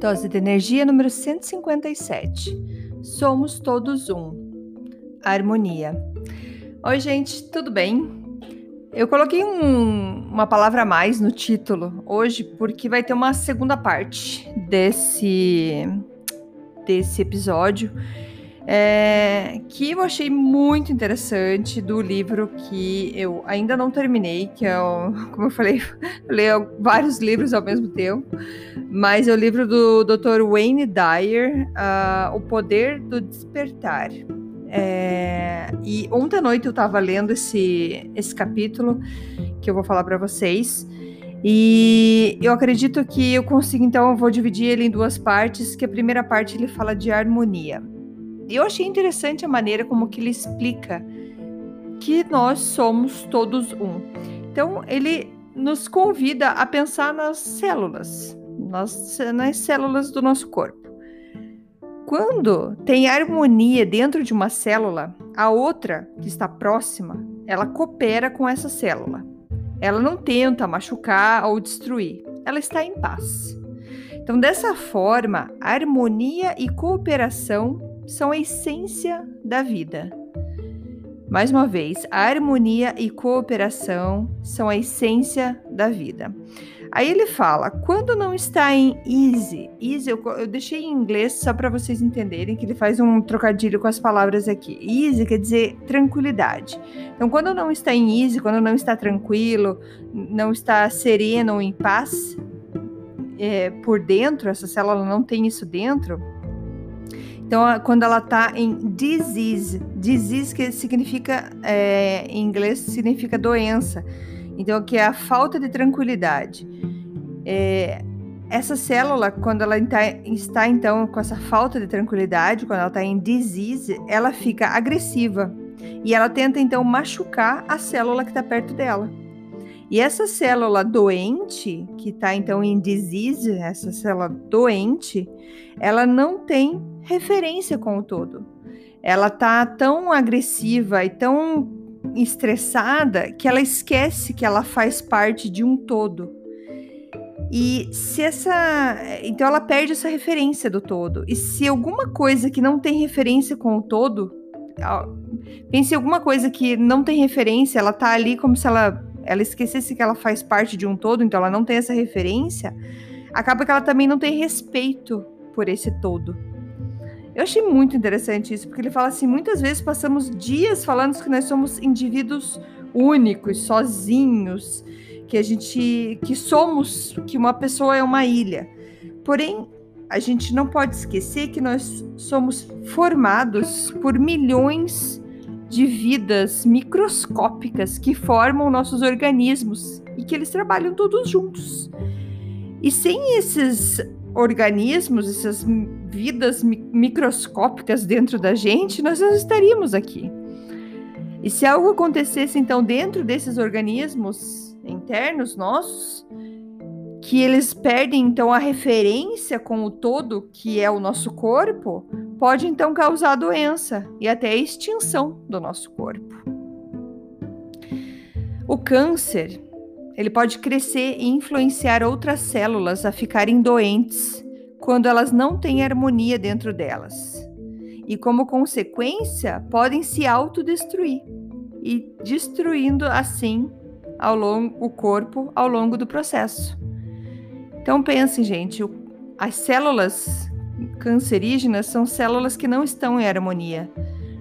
Dose de energia número 157. Somos todos um. Harmonia. Oi, gente, tudo bem? Eu coloquei um, uma palavra a mais no título hoje porque vai ter uma segunda parte desse desse episódio é, que eu achei muito interessante do livro que eu ainda não terminei, que é, como eu falei, eu leio vários livros ao mesmo tempo, mas é o livro do Dr. Wayne Dyer, uh, O Poder do Despertar. É, e ontem à noite eu estava lendo esse, esse capítulo que eu vou falar para vocês. E eu acredito que eu consigo, então, eu vou dividir ele em duas partes, que a primeira parte ele fala de harmonia. E eu achei interessante a maneira como que ele explica que nós somos todos um. Então, ele nos convida a pensar nas células, nas, nas células do nosso corpo. Quando tem harmonia dentro de uma célula, a outra que está próxima, ela coopera com essa célula. Ela não tenta machucar ou destruir, ela está em paz. Então, dessa forma, harmonia e cooperação são a essência da vida. Mais uma vez, a harmonia e cooperação são a essência da vida. Aí ele fala, quando não está em easy, easy eu, eu deixei em inglês só para vocês entenderem que ele faz um trocadilho com as palavras aqui. Easy quer dizer tranquilidade. Então, quando não está em easy, quando não está tranquilo, não está sereno ou em paz é, por dentro, essa célula não tem isso dentro, então, quando ela está em disease, disease que significa, é, em inglês, significa doença. Então, que é a falta de tranquilidade. É, essa célula, quando ela está, está, então com essa falta de tranquilidade, quando ela está em disease, ela fica agressiva e ela tenta então machucar a célula que está perto dela. E essa célula doente, que está então em disease, essa célula doente, ela não tem referência com o todo. Ela tá tão agressiva e tão estressada que ela esquece que ela faz parte de um todo. E se essa. Então ela perde essa referência do todo. E se alguma coisa que não tem referência com o todo. Pense em alguma coisa que não tem referência, ela tá ali como se ela, ela esquecesse que ela faz parte de um todo, então ela não tem essa referência, acaba que ela também não tem respeito por esse todo. Eu achei muito interessante isso, porque ele fala assim: muitas vezes passamos dias falando que nós somos indivíduos únicos, sozinhos, que a gente que somos, que uma pessoa é uma ilha. Porém, a gente não pode esquecer que nós somos formados por milhões de vidas microscópicas que formam nossos organismos e que eles trabalham todos juntos. E sem esses organismos, essas vidas microscópicas dentro da gente, nós não estaríamos aqui. E se algo acontecesse então dentro desses organismos internos nossos, que eles perdem então a referência com o todo que é o nosso corpo, pode então causar doença e até a extinção do nosso corpo. O câncer, ele pode crescer e influenciar outras células a ficarem doentes quando elas não têm harmonia dentro delas. E como consequência, podem se autodestruir e destruindo assim ao longo o corpo ao longo do processo. Então pensem, gente, as células cancerígenas são células que não estão em harmonia.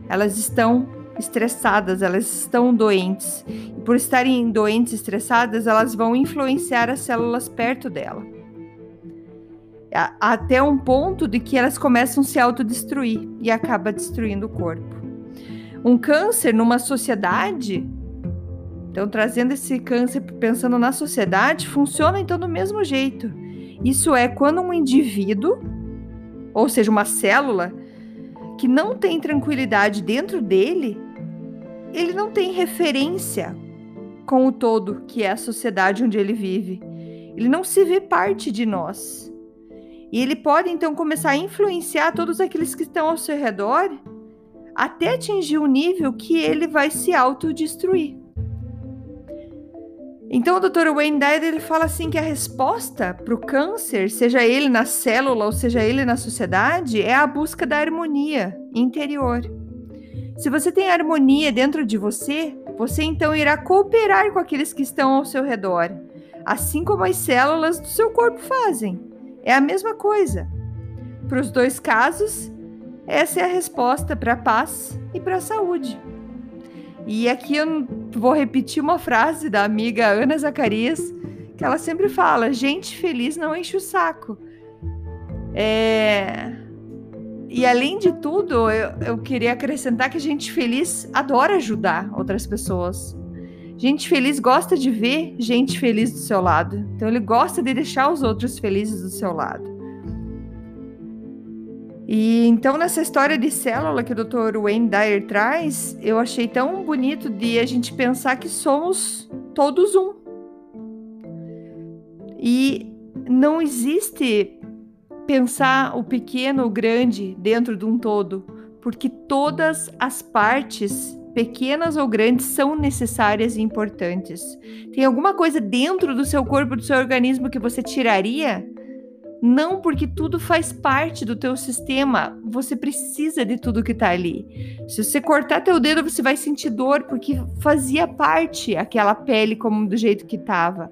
Elas estão estressadas, elas estão doentes. E por estarem doentes, estressadas, elas vão influenciar as células perto dela até um ponto de que elas começam a se autodestruir e acaba destruindo o corpo. Um câncer numa sociedade Então, trazendo esse câncer, pensando na sociedade, funciona então do mesmo jeito. Isso é quando um indivíduo, ou seja, uma célula, que não tem tranquilidade dentro dele, ele não tem referência com o todo que é a sociedade onde ele vive. Ele não se vê parte de nós. E ele pode então começar a influenciar todos aqueles que estão ao seu redor até atingir o um nível que ele vai se autodestruir. Então o Dr. Wayne Dyer ele fala assim que a resposta para o câncer, seja ele na célula ou seja ele na sociedade, é a busca da harmonia interior. Se você tem harmonia dentro de você, você então irá cooperar com aqueles que estão ao seu redor, assim como as células do seu corpo fazem. É a mesma coisa. Para os dois casos, essa é a resposta para a paz e para a saúde. E aqui eu vou repetir uma frase da amiga Ana Zacarias, que ela sempre fala: gente feliz não enche o saco. É... E além de tudo, eu, eu queria acrescentar que gente feliz adora ajudar outras pessoas. Gente feliz gosta de ver gente feliz do seu lado. Então ele gosta de deixar os outros felizes do seu lado. E então nessa história de célula que o Dr. Wayne Dyer traz, eu achei tão bonito de a gente pensar que somos todos um. E não existe pensar o pequeno ou grande dentro de um todo, porque todas as partes, pequenas ou grandes, são necessárias e importantes. Tem alguma coisa dentro do seu corpo, do seu organismo que você tiraria? Não, porque tudo faz parte do teu sistema. Você precisa de tudo que tá ali. Se você cortar teu dedo, você vai sentir dor porque fazia parte aquela pele como do jeito que tava.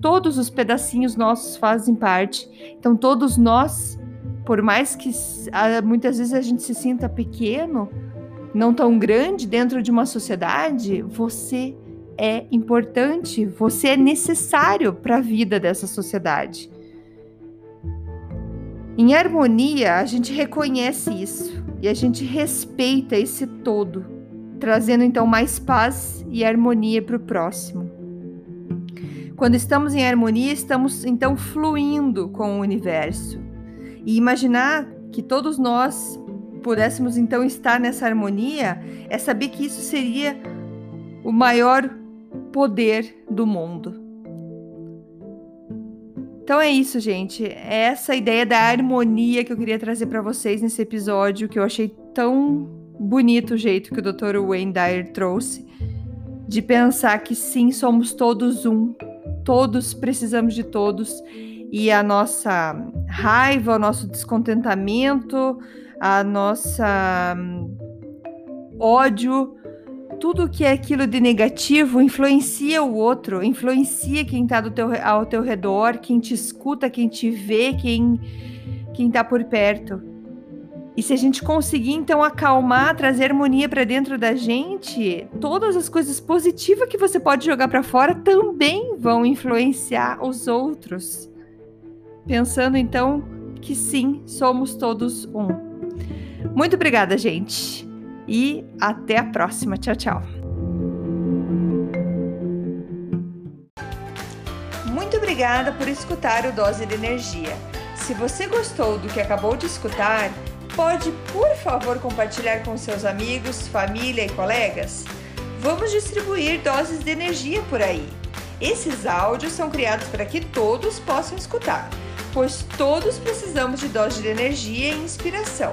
Todos os pedacinhos nossos fazem parte. Então todos nós, por mais que muitas vezes a gente se sinta pequeno, não tão grande dentro de uma sociedade, você é importante, você é necessário para a vida dessa sociedade. Em harmonia, a gente reconhece isso e a gente respeita esse todo, trazendo então mais paz e harmonia para o próximo. Quando estamos em harmonia, estamos então fluindo com o universo. E imaginar que todos nós pudéssemos então estar nessa harmonia é saber que isso seria o maior poder do mundo. Então é isso, gente. É essa ideia da harmonia que eu queria trazer para vocês nesse episódio, que eu achei tão bonito o jeito que o Dr. Wayne Dyer trouxe, de pensar que sim, somos todos um, todos precisamos de todos, e a nossa raiva, o nosso descontentamento, a nossa hum, ódio, tudo que é aquilo de negativo influencia o outro, influencia quem está teu, ao teu redor, quem te escuta, quem te vê, quem quem está por perto. E se a gente conseguir então acalmar, trazer harmonia para dentro da gente, todas as coisas positivas que você pode jogar para fora também vão influenciar os outros. Pensando então que sim, somos todos um. Muito obrigada, gente e até a próxima. Tchau, tchau. Muito obrigada por escutar o Dose de Energia. Se você gostou do que acabou de escutar, pode, por favor, compartilhar com seus amigos, família e colegas? Vamos distribuir doses de energia por aí. Esses áudios são criados para que todos possam escutar, pois todos precisamos de doses de energia e inspiração.